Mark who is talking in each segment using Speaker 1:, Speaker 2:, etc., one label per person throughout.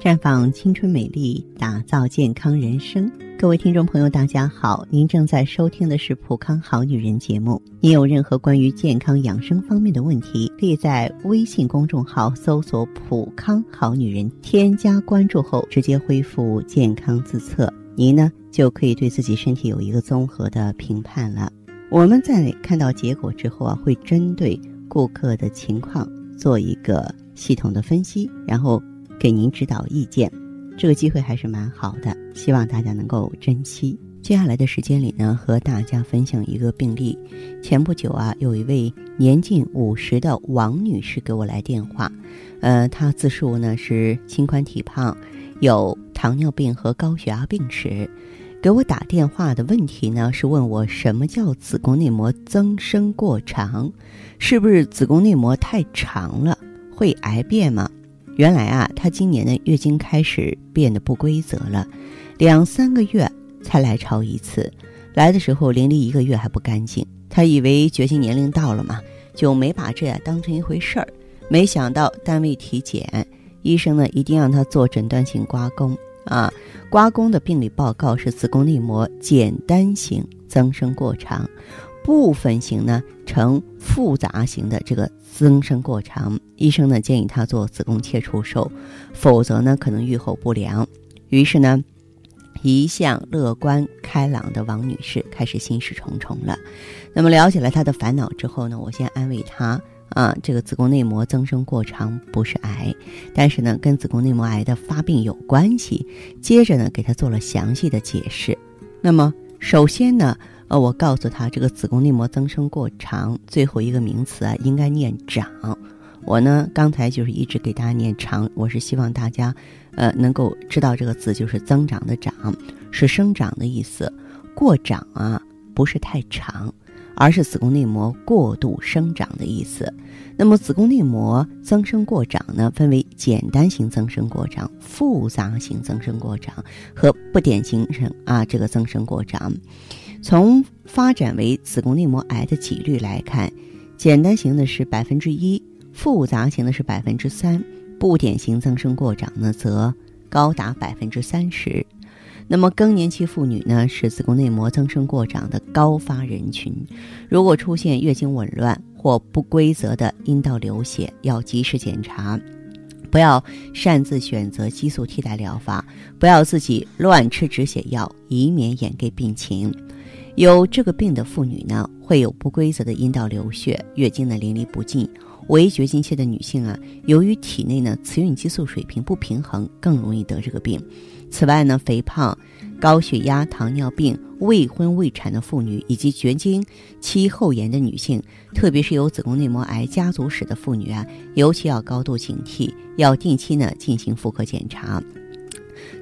Speaker 1: 绽放青春美丽，打造健康人生。各位听众朋友，大家好，您正在收听的是《普康好女人》节目。您有任何关于健康养生方面的问题，可以在微信公众号搜索“普康好女人”，添加关注后直接恢复健康自测，您呢就可以对自己身体有一个综合的评判了。我们在看到结果之后啊，会针对顾客的情况做一个系统的分析，然后。给您指导意见，这个机会还是蛮好的，希望大家能够珍惜。接下来的时间里呢，和大家分享一个病例。前不久啊，有一位年近五十的王女士给我来电话，呃，她自述呢是心宽体胖，有糖尿病和高血压病史。给我打电话的问题呢是问我什么叫子宫内膜增生过长，是不是子宫内膜太长了会癌变吗？原来啊，她今年的月经开始变得不规则了，两三个月才来潮一次，来的时候淋漓一个月还不干净。她以为绝经年龄到了嘛，就没把这当成一回事儿。没想到单位体检，医生呢一定让她做诊断性刮宫啊。刮宫的病理报告是子宫内膜简单型增生过长。部分型呢呈复杂型的这个增生过长，医生呢建议她做子宫切除术，否则呢可能预后不良。于是呢，一向乐观开朗的王女士开始心事重重了。那么了解了她的烦恼之后呢，我先安慰她啊，这个子宫内膜增生过长不是癌，但是呢跟子宫内膜癌的发病有关系。接着呢给她做了详细的解释。那么首先呢。呃，我告诉他，这个子宫内膜增生过长，最后一个名词啊，应该念长。我呢，刚才就是一直给大家念长，我是希望大家，呃，能够知道这个字就是增长的长，是生长的意思。过长啊，不是太长，而是子宫内膜过度生长的意思。那么，子宫内膜增生过长呢，分为简单型增生过长、复杂型增生过长和不典型型啊这个增生过长。从发展为子宫内膜癌的几率来看，简单型的是百分之一，复杂型的是百分之三，不典型增生过长呢则高达百分之三十。那么更年期妇女呢是子宫内膜增生过长的高发人群，如果出现月经紊乱或不规则的阴道流血，要及时检查，不要擅自选择激素替代疗法，不要自己乱吃止血药，以免掩盖病情。有这个病的妇女呢，会有不规则的阴道流血，月经呢淋漓不尽。为绝经期的女性啊，由于体内呢雌孕激素水平不平衡，更容易得这个病。此外呢，肥胖、高血压、糖尿病、未婚未产的妇女以及绝经期后延的女性，特别是有子宫内膜癌家族史的妇女啊，尤其要高度警惕，要定期呢进行妇科检查。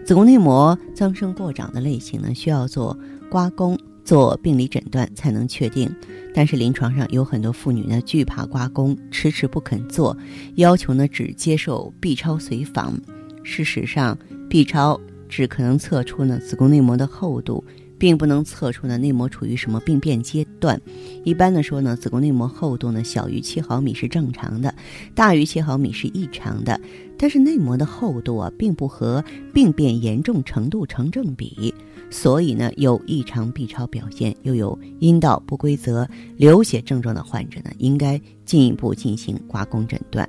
Speaker 1: 子宫内膜增生过长的类型呢，需要做刮宫。做病理诊断才能确定，但是临床上有很多妇女呢惧怕刮宫，迟迟不肯做，要求呢只接受 B 超随访。事实上，B 超只可能测出呢子宫内膜的厚度，并不能测出呢内膜处于什么病变阶段。一般的说呢，子宫内膜厚度呢小于七毫米是正常的，大于七毫米是异常的。但是内膜的厚度啊，并不和病变严重程度成正比。所以呢，有异常 B 超表现，又有阴道不规则、流血症状的患者呢，应该进一步进行刮宫诊断。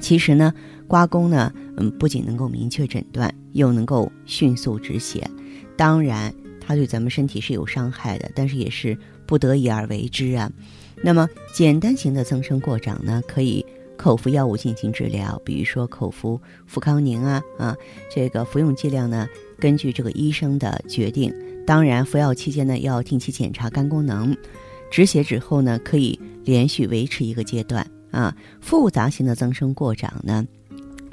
Speaker 1: 其实呢，刮宫呢，嗯，不仅能够明确诊断，又能够迅速止血。当然，它对咱们身体是有伤害的，但是也是不得已而为之啊。那么，简单型的增生过长呢，可以口服药物进行治疗，比如说口服富康宁啊啊，这个服用剂量呢。根据这个医生的决定，当然服药期间呢要定期检查肝功能。止血之后呢，可以连续维持一个阶段啊。复杂性的增生过长呢，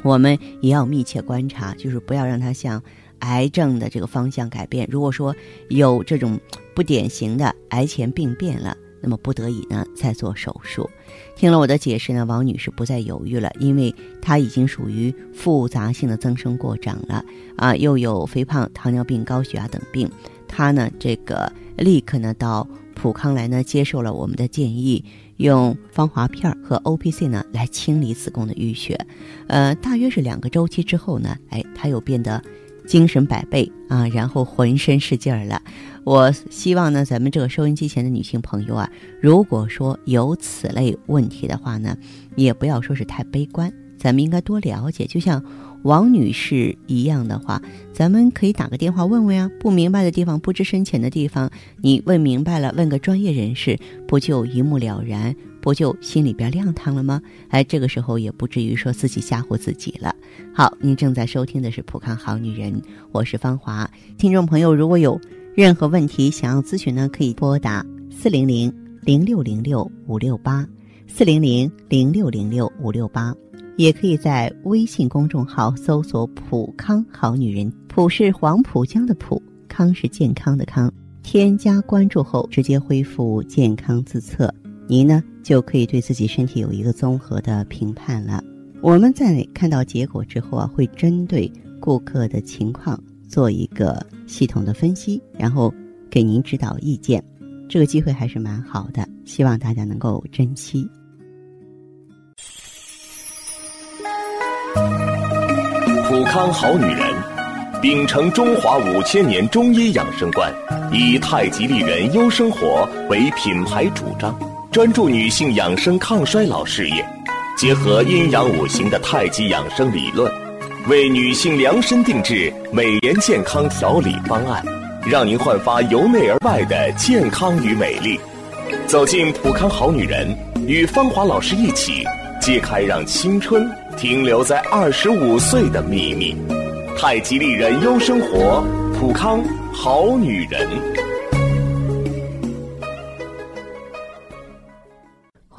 Speaker 1: 我们也要密切观察，就是不要让它向癌症的这个方向改变。如果说有这种不典型的癌前病变了。那么不得已呢，再做手术。听了我的解释呢，王女士不再犹豫了，因为她已经属于复杂性的增生过长了啊，又有肥胖、糖尿病、高血压等病。她呢，这个立刻呢到普康来呢，接受了我们的建议，用芳华片和 O P C 呢来清理子宫的淤血，呃，大约是两个周期之后呢，哎，他又变得精神百倍啊，然后浑身是劲儿了。我希望呢，咱们这个收音机前的女性朋友啊，如果说有此类问题的话呢，也不要说是太悲观，咱们应该多了解，就像。王女士一样的话，咱们可以打个电话问问啊，不明白的地方、不知深浅的地方，你问明白了，问个专业人士，不就一目了然，不就心里边亮堂了吗？哎，这个时候也不至于说自己吓唬自己了。好，您正在收听的是《普康好女人》，我是芳华。听众朋友，如果有任何问题想要咨询呢，可以拨打四零零零六零六五六八四零零零六零六五六八。也可以在微信公众号搜索“普康好女人”，普是黄浦江的浦，康是健康的康。添加关注后，直接恢复健康自测，您呢就可以对自己身体有一个综合的评判了。我们在看到结果之后啊，会针对顾客的情况做一个系统的分析，然后给您指导意见。这个机会还是蛮好的，希望大家能够珍惜。
Speaker 2: 普康好女人，秉承中华五千年中医养生观，以太极丽人优生活为品牌主张，专注女性养生抗衰老事业，结合阴阳五行的太极养生理论，为女性量身定制美颜健康调理方案，让您焕发由内而外的健康与美丽。走进普康好女人，与芳华老师一起揭开让青春。停留在二十五岁的秘密，太极丽人优生活，普康好女人。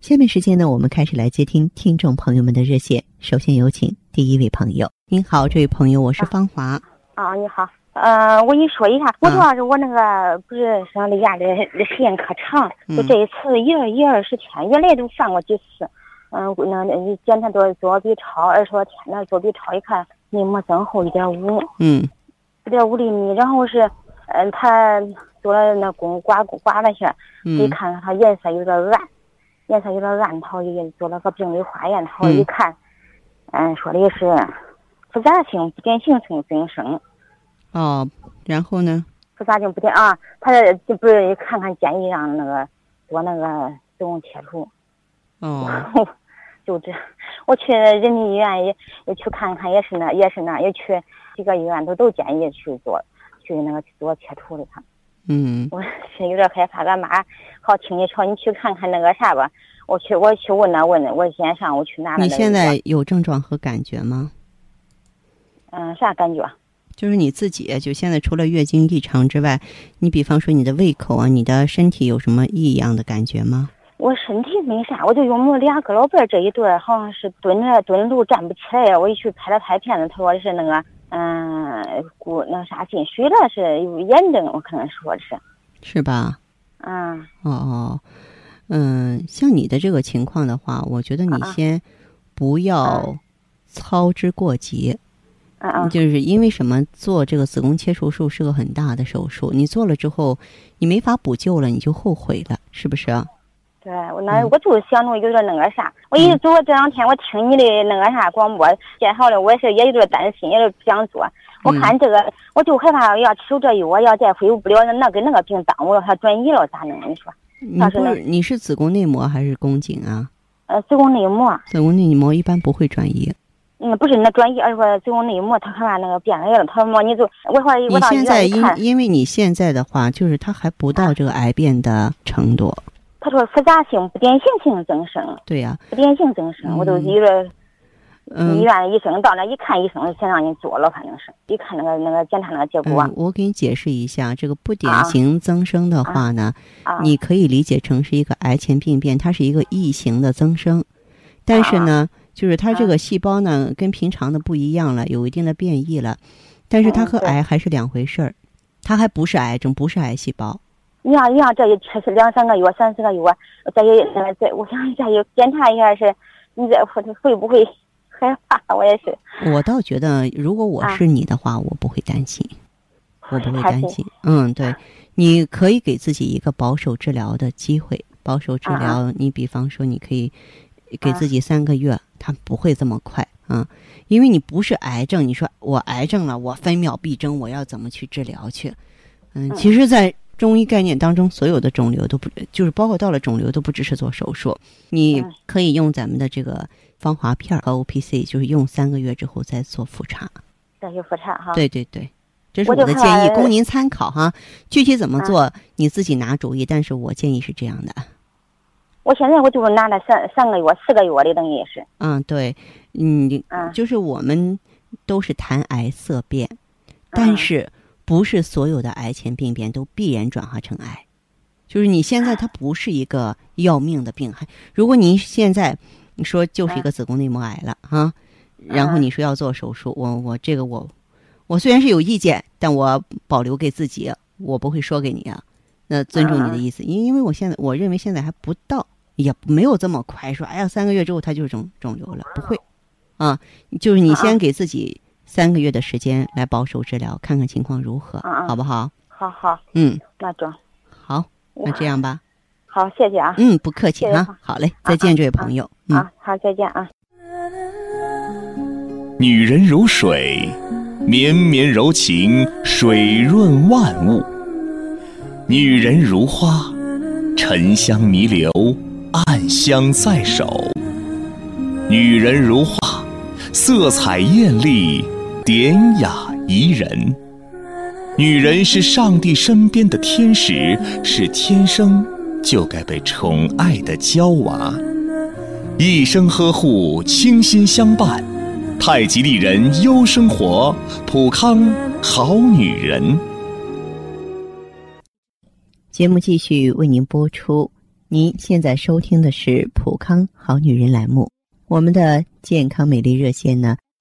Speaker 1: 下面时间呢，我们开始来接听听众朋友们的热线。首先有请第一位朋友。您好，这位朋友，我是芳华。
Speaker 3: 啊，你好。呃，我跟你说一下，我主要是我那个不是上的牙的时间可长，就这一次一二一二十天，原来都犯过几次。嗯，那那检查做做 B 超，二十多天那做 B 超一看，内膜增厚一点五，
Speaker 1: 嗯，
Speaker 3: 一点五厘米。然后是，嗯，他做了那宫刮刮了下，一看看它颜色有点暗，颜色有点暗，他也做了个病理化验，他一看，嗯，说的是复杂性不典型性增生。
Speaker 1: 哦，然后呢？
Speaker 3: 复杂性不典啊，他就不是看看建议让那个做那个子宫切除。
Speaker 1: 哦。
Speaker 3: 就这，我去人民医院也也去看看，也是那，也是那，也去几个医院都都建议去做，去那个做切除的。他，
Speaker 1: 嗯，
Speaker 3: 我是有点害怕。俺妈好听你说你去看看那个啥吧，我去我去问那问那，我今天上午去拿了。
Speaker 1: 你现在有症状和感觉吗？
Speaker 3: 嗯，啥感觉？
Speaker 1: 就是你自己，就现在除了月经异常之外，你比方说你的胃口啊，你的身体有什么异样的感觉吗？
Speaker 3: 我身体没啥，我就用我俩个老伴儿这一段好像是蹲着蹲路站不起来。我一去拍了拍片子，他说的是那个，嗯，骨那啥进水了，是有炎症，我可能说的是，
Speaker 1: 是吧？
Speaker 3: 嗯。
Speaker 1: 哦哦，嗯，像你的这个情况的话，我觉得你先不要操之过急。
Speaker 3: 嗯嗯。
Speaker 1: 就是因为什么？做这个子宫切除术是个很大的手术，你做了之后，你没法补救了，你就后悔了，是不是？
Speaker 3: 对，我那我就是想着有点那个啥，我一走这两天，我听你的那个啥广播介绍的，我也是也有点担心，也是不想做。我看这个，我就害怕要吃这药，要再恢复不了，那跟那个病耽误了，还转移了咋弄？你说？
Speaker 1: 你不是你是子宫内膜还是宫颈啊？
Speaker 3: 呃，子宫内膜。
Speaker 1: 子宫内膜一般不会转移。
Speaker 3: 嗯，不是那转移，而是说子宫内膜，他害怕那个变癌了。他说你就我说
Speaker 1: 你现在因因为你现在的话，就是他还不到这个癌变的程度。
Speaker 3: 他说复杂性不典型性增生，
Speaker 1: 对呀，
Speaker 3: 不典型增生，我都以为医院医生到那一看，医生先让你做了，反正是，一看那个那个检查那个结果。
Speaker 1: 我给你解释一下，这个不典型增生的话呢，你可以理解成是一个癌前病变，它是一个异型的增生，但是呢，就是它这个细胞呢跟平常的不一样了，有一定的变异了。但是它和癌还是两回事儿，它还不是癌症，不是癌细胞。
Speaker 3: 你像你像这一吃是两三个月、三四个月，再一再我想再一检查一下是，你这会会不会害怕？我也是。
Speaker 1: 我倒觉得，如果我是你的话，我不会担心，我不会担心。嗯，对，你可以给自己一个保守治疗的机会。保守治疗，你比方说，你可以给自己三个月，它不会这么快啊，因为你不是癌症。你说我癌症了，我分秒必争，我要怎么去治疗去？嗯，其实，在中医概念当中，所有的肿瘤都不就是包括到了肿瘤都不支持做手术，你可以用咱们的这个芳华片和 O P C，就是用三个月之后再做复查。
Speaker 3: 再去复查哈。
Speaker 1: 对对对，这是我的建议，供您参考哈。具体怎么做，你自己拿主意。但是我建议是这样的。
Speaker 3: 我现在我就是拿了三三个月、四个月的，等于是。
Speaker 1: 嗯，对，嗯，就是我们都是谈癌色变，但是不是所有的癌前病变都必然转化成癌。就是你现在它不是一个要命的病，还如果您现在你说就是一个子宫内膜癌了啊，然后你说要做手术，我我这个我我虽然是有意见，但我保留给自己，我不会说给你啊。那尊重你的意思，因因为我现在我认为现在还不到。也没有这么快说，哎呀，三个月之后它就是肿肿瘤了，不会，啊，就是你先给自己三个月的时间来保守治疗，看看情况如何，好不好？
Speaker 3: 好好，
Speaker 1: 嗯，
Speaker 3: 那中，
Speaker 1: 好，那这样吧，
Speaker 3: 好，谢谢啊，
Speaker 1: 嗯，不客气啊，好嘞，再见，这位朋友，
Speaker 3: 啊，好，再见啊。
Speaker 2: 女人如水，绵绵柔情，水润万物；女人如花，沉香弥留。暗香在手，女人如画，色彩艳丽，典雅宜人。女人是上帝身边的天使，是天生就该被宠爱的娇娃，一生呵护，倾心相伴。太极丽人优生活，普康好女人。
Speaker 1: 节目继续为您播出。您现在收听的是《普康好女人》栏目，我们的健康美丽热线呢，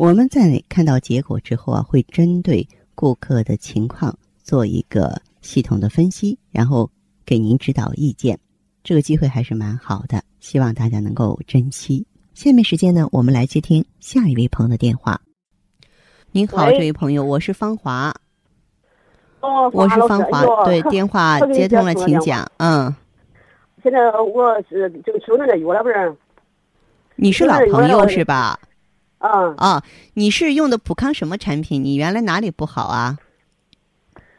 Speaker 1: 我们在看到结果之后啊，会针对顾客的情况做一个系统的分析，然后给您指导意见。这个机会还是蛮好的，希望大家能够珍惜。下面时间呢，我们来接听下一位朋友的电话。您好，这位朋友，我是芳华。
Speaker 4: 哦，
Speaker 1: 我是芳华，对，电话接通了，请讲。嗯。
Speaker 4: 现在我是正吃那个药了，不是？
Speaker 1: 你是老朋友是吧？
Speaker 4: 嗯
Speaker 1: 啊，你是用的普康什么产品？你原来哪里不好啊？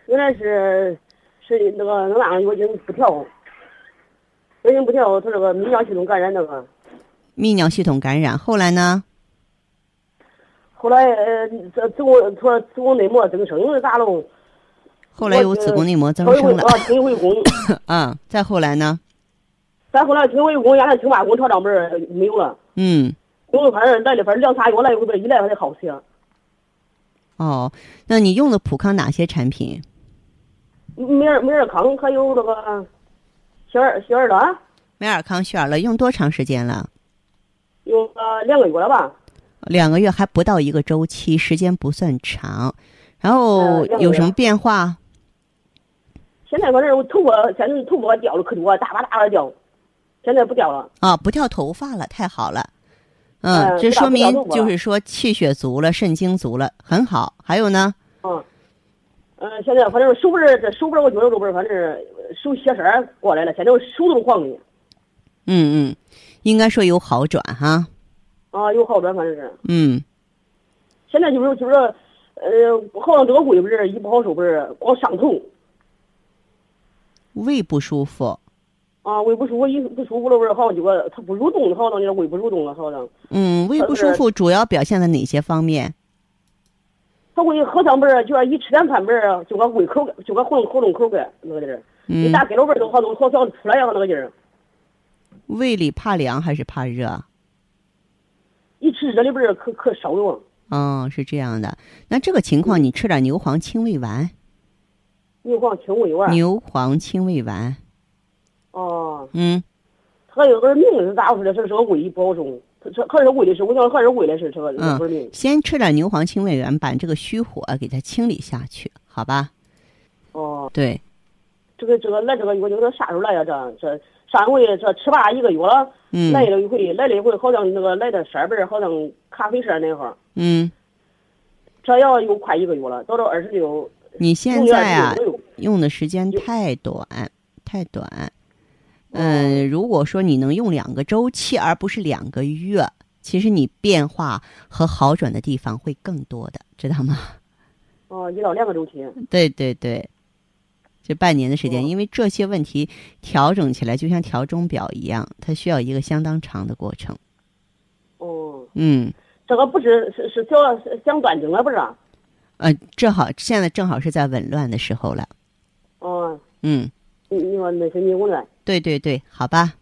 Speaker 4: 原来是是那个那个月经不调，月经不调，它这个泌尿系统感染那个。
Speaker 1: 泌尿系统感染，后来呢？
Speaker 4: 后来呃，这子宫说子宫内膜增生咋弄？
Speaker 1: 后来有子宫内膜增生了。
Speaker 4: 啊，听回宫。
Speaker 1: 嗯，再后来呢？
Speaker 4: 再后来听回宫，原来听完宫朝账本没有了。
Speaker 1: 嗯，
Speaker 4: 用了反正来了，反正两仨月来，后边一来才好些。
Speaker 1: 哦，那你用的普康哪些产品？
Speaker 4: 美尔美尔康还有那个雪尔雪尔乐。
Speaker 1: 美尔康、雪尔乐用多长时间了？
Speaker 4: 用了两个月了吧？
Speaker 1: 两个月还不到一个周期，时间不算长。然后有什么变化？
Speaker 4: 现在反正我头发，现在头发掉了可多，大把大把掉。现在不掉了啊，
Speaker 1: 不掉头发了，太好了。嗯，这说明就是说气血足了，肾精足了，很好。还有呢？
Speaker 4: 嗯，嗯，现在反正手腕这手腕我觉得这不是，反正手血栓过来了，现在我手都黄的。
Speaker 1: 嗯嗯，应该说有好转哈。
Speaker 4: 啊，有好转，反正是。
Speaker 1: 嗯。
Speaker 4: 现在就是就是，呃，好像这个胃不是一不好受，不是光上头。
Speaker 1: 胃不舒服。
Speaker 4: 啊，胃不舒服，一不舒服了，不是好像就个它不蠕动，好像就胃不蠕动了，好像。
Speaker 1: 嗯，胃不舒服主要表现在哪些方面？
Speaker 4: 他胃喝汤不是，就说一吃点饭不是，就个胃口，就个喉咙喉咙口干那个劲儿，
Speaker 1: 嗯
Speaker 4: 一打给了味儿都好像好像出来一样那个劲儿。
Speaker 1: 胃里怕凉还是怕热？
Speaker 4: 一吃热的味儿可可烧哟。
Speaker 1: 哦，是这样的。那这个情况，你吃点牛黄清胃丸。
Speaker 4: 牛黄清胃丸。
Speaker 1: 牛黄清胃丸。
Speaker 4: 哦。
Speaker 1: 嗯。
Speaker 4: 他有个名是咋回事？是是个胃不好受，这还是胃的事，我想还是胃的事，这个。
Speaker 1: 先吃点牛黄清胃丸，把这个虚火给它清理下去，好吧？
Speaker 4: 哦。
Speaker 1: 对。
Speaker 4: 这个这个来这个我这个啥时候来呀？这这上回这吃吧一个月了，
Speaker 1: 嗯、
Speaker 4: 来了一回，来了一回好像那个来的三班，好像咖啡色那会儿。
Speaker 1: 嗯。
Speaker 4: 这要有快一个月了，到了二十六。
Speaker 1: 你现在啊，用的时间太短，太短。嗯，如果说你能用两个周期，而不是两个月，其实你变化和好转的地方会更多的，知道吗？
Speaker 4: 哦，一到两个周期。
Speaker 1: 对 对对，这半年的时间，因为这些问题调整起来就像调钟表一样，它需要一个相当长的过程。
Speaker 4: 哦。
Speaker 1: 嗯。
Speaker 4: 这个不是是是想想断经了不是？
Speaker 1: 呃，正好现在正好是在紊乱的时候了。
Speaker 4: 哦。
Speaker 1: 嗯。
Speaker 4: 你那。
Speaker 1: 对对对，好吧。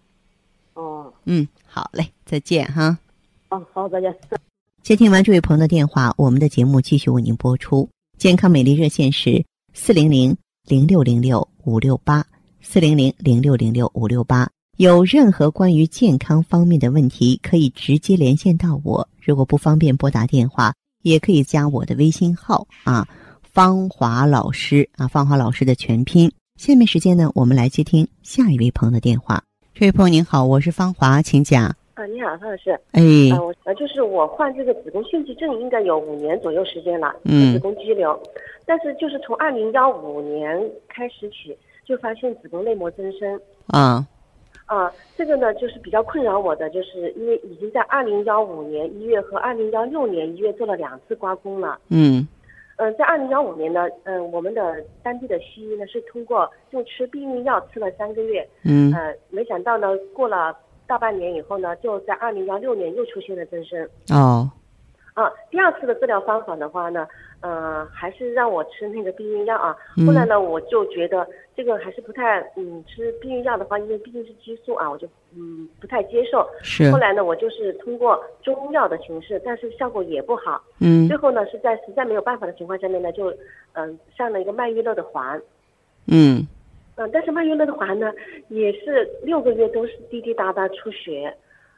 Speaker 4: 哦。
Speaker 1: 嗯，好嘞，再见哈。
Speaker 4: 啊，好，再见。
Speaker 1: 接听完这位朋友的电话，我们的节目继续为您播出。健康美丽热线是四零零零六零六五六八四零零零六零六五六八。有任何关于健康方面的问题，可以直接连线到我。如果不方便拨打电话，也可以加我的微信号啊，芳华老师啊，芳华老师的全拼。下面时间呢，我们来接听下一位朋友的电话。这位朋友您好，我是芳华，请讲。
Speaker 5: 啊，你好，方老师。
Speaker 1: 哎。
Speaker 5: 啊，我呃，就是我患这个子宫腺肌症应该有五年左右时间了，
Speaker 1: 嗯，
Speaker 5: 子宫肌瘤，但是就是从二零幺五年开始起，就发现子宫内膜增生。
Speaker 1: 啊。
Speaker 5: 啊，这个呢，就是比较困扰我的，就是因为已经在二零幺五年一月和二零幺六年一月做了两次刮宫了。
Speaker 1: 嗯。
Speaker 5: 嗯，在二零幺五年呢，嗯，我们的当地的西医呢是通过用吃避孕药吃了三个月。
Speaker 1: 嗯。
Speaker 5: 呃，没想到呢，过了大半年以后呢，就在二零幺六年又出现了增生。
Speaker 1: 哦。
Speaker 5: 啊，第二次的治疗方法的话呢，呃，还是让我吃那个避孕药啊。
Speaker 1: 嗯
Speaker 5: 后来呢，我就觉得这个还是不太，嗯，吃避孕药的话，因为毕竟是激素啊，我就嗯不太接受。
Speaker 1: 是。
Speaker 5: 后来呢，我就是通过中药的形式，但是效果也不好。
Speaker 1: 嗯。
Speaker 5: 最后呢，是在实在没有办法的情况下面呢，就嗯、上了一个曼玉乐的环。
Speaker 1: 嗯。
Speaker 5: 嗯，但是曼玉乐的环呢，也是六个月都是滴滴答答出血，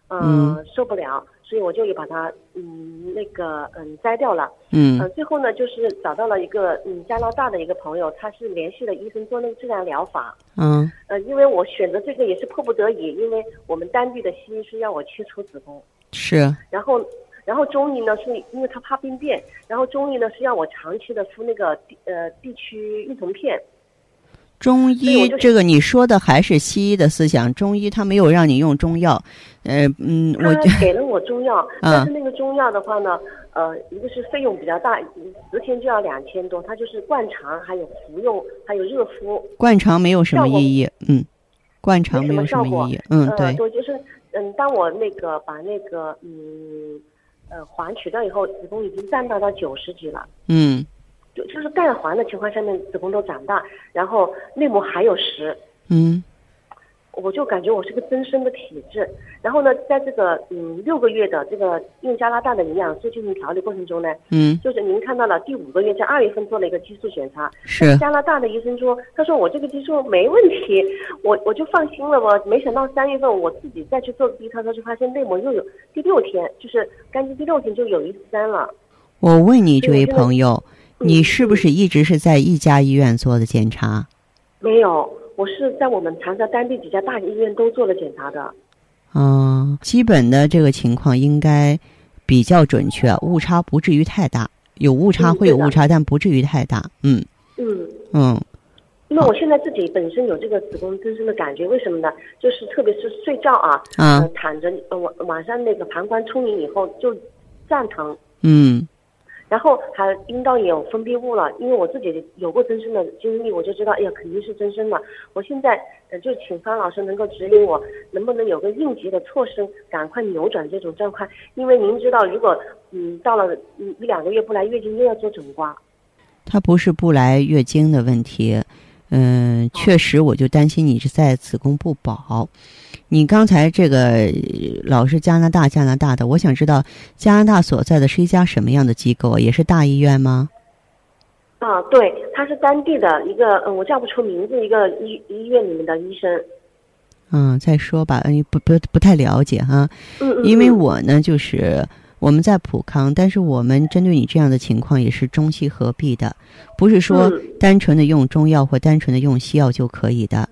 Speaker 1: 嗯，
Speaker 5: 受不了，所以我就也把它嗯那个嗯摘掉了。
Speaker 1: 嗯。
Speaker 5: 呃，最后呢，就是找到了一个嗯加拿大的一个朋友，他是联系了医生做那个自然疗法。
Speaker 1: 嗯。
Speaker 5: 呃，因为我选择这个也是迫不得已，因为我们当地的西医是要我切除子宫。
Speaker 1: 是。
Speaker 5: 然后，然后中医呢是因为他怕病变，然后中医呢是要我长期的敷那个呃地区孕酮片。
Speaker 1: 中医这个你说的还是西医的思想，中医他没有让你用中药，呃嗯，我
Speaker 5: 他给了我中药，
Speaker 1: 嗯
Speaker 5: 但是那个中药的话呢，呃，一个是费用比较大，十天就要两千多，它就是灌肠，还有服用，还有热敷。
Speaker 1: 灌肠没有什么意义，嗯，灌肠
Speaker 5: 没
Speaker 1: 有什么意义，
Speaker 5: 嗯，
Speaker 1: 对，
Speaker 5: 对，就是嗯，当我那个把那个嗯呃环取掉以后，子宫已经胀大到九十几了。
Speaker 1: 嗯。
Speaker 5: 就就是盖环的情况下面，子宫都长大，然后内膜还有实，
Speaker 1: 嗯，
Speaker 5: 我就感觉我是个增生的体质。然后呢，在这个嗯六个月的这个用加拿大的营养素进行调理过程中呢，
Speaker 1: 嗯，
Speaker 5: 就是您看到了第五个月在二月份做了一个激素检查，
Speaker 1: 是
Speaker 5: 加拿大的医生说，他说我这个激素没问题，我我就放心了。我没想到三月份我自己再去做 B 超，他就发现内膜又有第六天，就是干净第六天就有一三了。
Speaker 1: 我问你，这位朋友。你是不是一直是在一家医院做的检查？
Speaker 5: 没有，我是在我们长沙当地几家大医院都做了检查的。
Speaker 1: 嗯，基本的这个情况应该比较准确，误差不至于太大。有误差会有误差，但不至于太大。嗯
Speaker 5: 嗯
Speaker 1: 嗯。
Speaker 5: 因为我现在自己本身有这个子宫增生的感觉，为什么呢？就是特别是睡觉啊，
Speaker 1: 嗯，
Speaker 5: 呃、躺着，呃晚晚上那个膀胱充盈以后就胀疼。
Speaker 1: 嗯。
Speaker 5: 然后还阴道也有分泌物了，因为我自己有过增生的经历，我就知道，哎呀，肯定是增生了。我现在呃就请方老师能够指引我，能不能有个应急的措施，赶快扭转这种状况。因为您知道，如果嗯到了一两个月不来月经，又要做整刮。
Speaker 1: 它不是不来月经的问题。嗯，确实，我就担心你是在子宫不保。你刚才这个老是加拿大加拿大的，我想知道加拿大所在的是一家什么样的机构？也是大医院吗？
Speaker 5: 啊，对，他是当地的一个，嗯，我叫不出名字，一个医医院里面的医生。
Speaker 1: 嗯，再说吧，嗯，不不不太了解哈。
Speaker 5: 嗯嗯。
Speaker 1: 因为我呢，就是。我们在普康，但是我们针对你这样的情况也是中西合璧的，不是说单纯的用中药或单纯的用西药就可以的。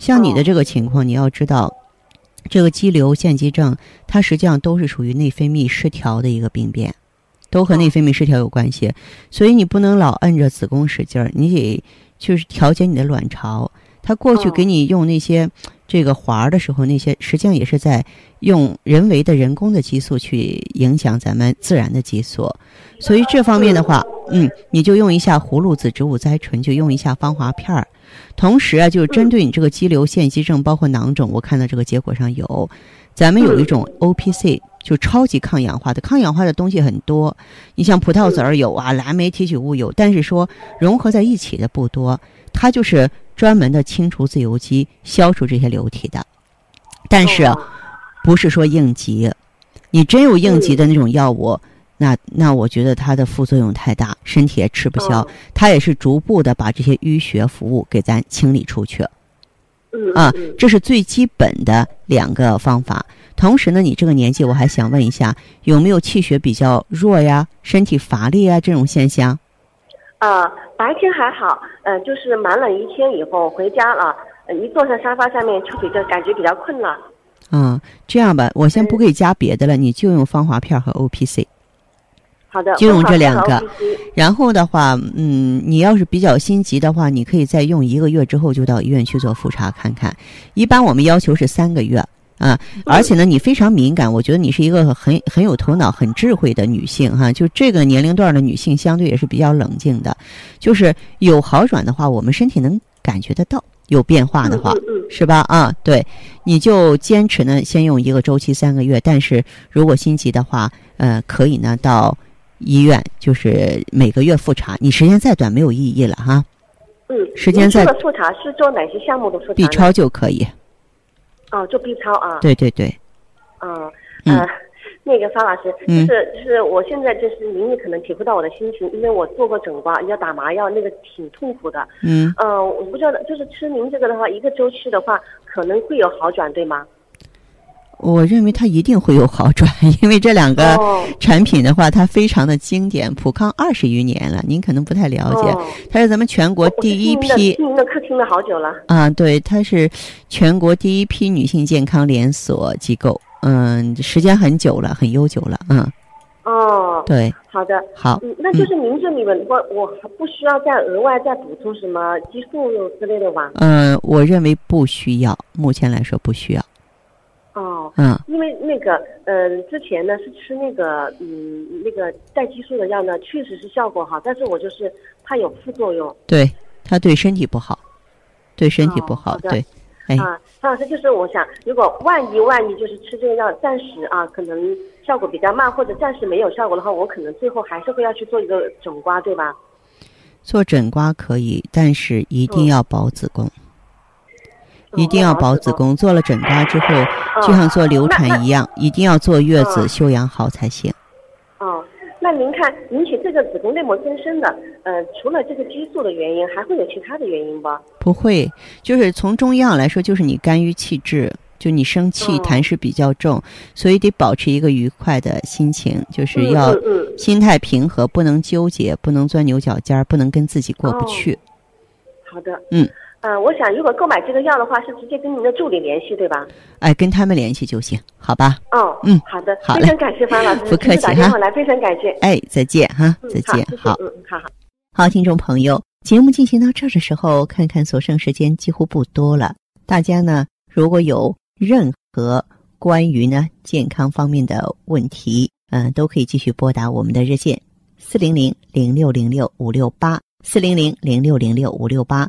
Speaker 1: 像你的这个情况，你要知道，这个肌瘤腺肌症，它实际上都是属于内分泌失调的一个病变，都和内分泌失调有关系。所以你不能老摁着子宫使劲儿，你得就是调节你的卵巢。他过去给你用那些这个环儿的时候，那些实际上也是在用人为的人工的激素去影响咱们自然的激素，所以这方面的话，嗯，你就用一下葫芦籽植物甾醇，就用一下芳华片儿。同时啊，就是针对你这个肌瘤、腺肌症，包括囊肿，我看到这个结果上有，咱们有一种 O P C，就超级抗氧化的，抗氧化的东西很多。你像葡萄籽儿有啊，蓝莓提取物有，但是说融合在一起的不多，它就是。专门的清除自由基、消除这些瘤体的，但是不是说应急？你真有应急的那种药物，那那我觉得它的副作用太大，身体也吃不消。它也是逐步的把这些淤血腐物给咱清理出去。啊，这是最基本的两个方法。同时呢，你这个年纪，我还想问一下，有没有气血比较弱呀、身体乏力啊这种现象？
Speaker 5: 啊，白天还好，呃，就是忙了一天以后回家了，一坐上沙发上面就比较感觉比较困了。
Speaker 1: 嗯，这样吧，我先不给加别的了，你就用芳华片和 O P C。
Speaker 5: 好的，
Speaker 1: 就用这两个。然后的话，嗯，你要是比较心急的话，你可以再用一个月之后就到医院去做复查看看。一般我们要求是三个月。啊，而且呢，你非常敏感，我觉得你是一个很很有头脑、很智慧的女性哈。就这个年龄段的女性，相对也是比较冷静的。就是有好转的话，我们身体能感觉得到有变化的话，是吧？啊，对，你就坚持呢，先用一个周期三个月。但是如果心急的话，呃，可以呢到医院，就是每个月复查。你时间再短没有意义了哈。
Speaker 5: 嗯，
Speaker 1: 时间再
Speaker 5: 复查是做哪些项目的复查
Speaker 1: ？B 超就可以。
Speaker 5: 哦，做 B 超啊？
Speaker 1: 对对对。
Speaker 5: 嗯呃，那个方老师，就是就是我现在就是您也可能体会到我的心情，因为我做过整刮，要打麻药，那个挺痛苦的。
Speaker 1: 嗯。
Speaker 5: 呃，我不知道，就是吃您这个的话，一个周期的话，可能会有好转，对吗？
Speaker 1: 我认为它一定会有好转，因为这两个产品的话，它非常的经典。普康二十余年了，您可能不太了解，它是咱们全国第一批。
Speaker 5: 听您的课听了好久了。
Speaker 1: 啊，对，它是全国第一批女性健康连锁机构，嗯，时间很久了，很悠久了，嗯。
Speaker 5: 哦。
Speaker 1: 对。
Speaker 5: 好的。
Speaker 1: 好。
Speaker 5: 嗯，那就是您这里面，我我还不需要再额外再补充什么激素之类的吧？
Speaker 1: 嗯，我认为不需要，目前来说不需要。
Speaker 5: 哦，
Speaker 1: 嗯，
Speaker 5: 因为那个，嗯，之前呢是吃那个，嗯，那个带激素的药呢，确实是效果好，但是我就是怕有副作用。
Speaker 1: 对，它对身体不好，对身体不好。对，哎，
Speaker 5: 啊，张老师，就是我想，如果万一万一就是吃这个药，暂时啊，可能效果比较慢，或者暂时没有效果的话，我可能最后还是会要去做一个整刮，对吧？
Speaker 1: 做整刮可以，但是一定要保子宫。一定要保子宫，做了整扎之后，就像做流产一样，一定要坐月子休养好才行。
Speaker 5: 哦，那您看引起这个子宫内膜增生的，呃，除了这个激素的原因，还会有其他的原因不？
Speaker 1: 不会，就是从中医上来说，就是你肝郁气滞，就你生气、痰湿比较重，所以得保持一个愉快的心情，就是要心态平和，不能纠结，不能钻牛角尖，不能跟自己过不去。
Speaker 5: 好的。
Speaker 1: 嗯。
Speaker 5: 嗯，我想如果购买这个药的话，是直接跟您的助理联系，对吧？
Speaker 1: 哎，跟他们联系就行，好吧？
Speaker 5: 哦，
Speaker 1: 嗯，
Speaker 5: 好的，
Speaker 1: 好
Speaker 5: 非常感谢方老师，
Speaker 1: 不客气
Speaker 5: 哈。来，非常感谢。
Speaker 1: 哎，再见哈，再见，
Speaker 5: 好，嗯，好好。
Speaker 1: 好，听众朋友，节目进行到这儿的时候，看看所剩时间几乎不多了。大家呢，如果有任何关于呢健康方面的问题，嗯，都可以继续拨打我们的热线四零零零六零六五六八四零零零六零六五六八，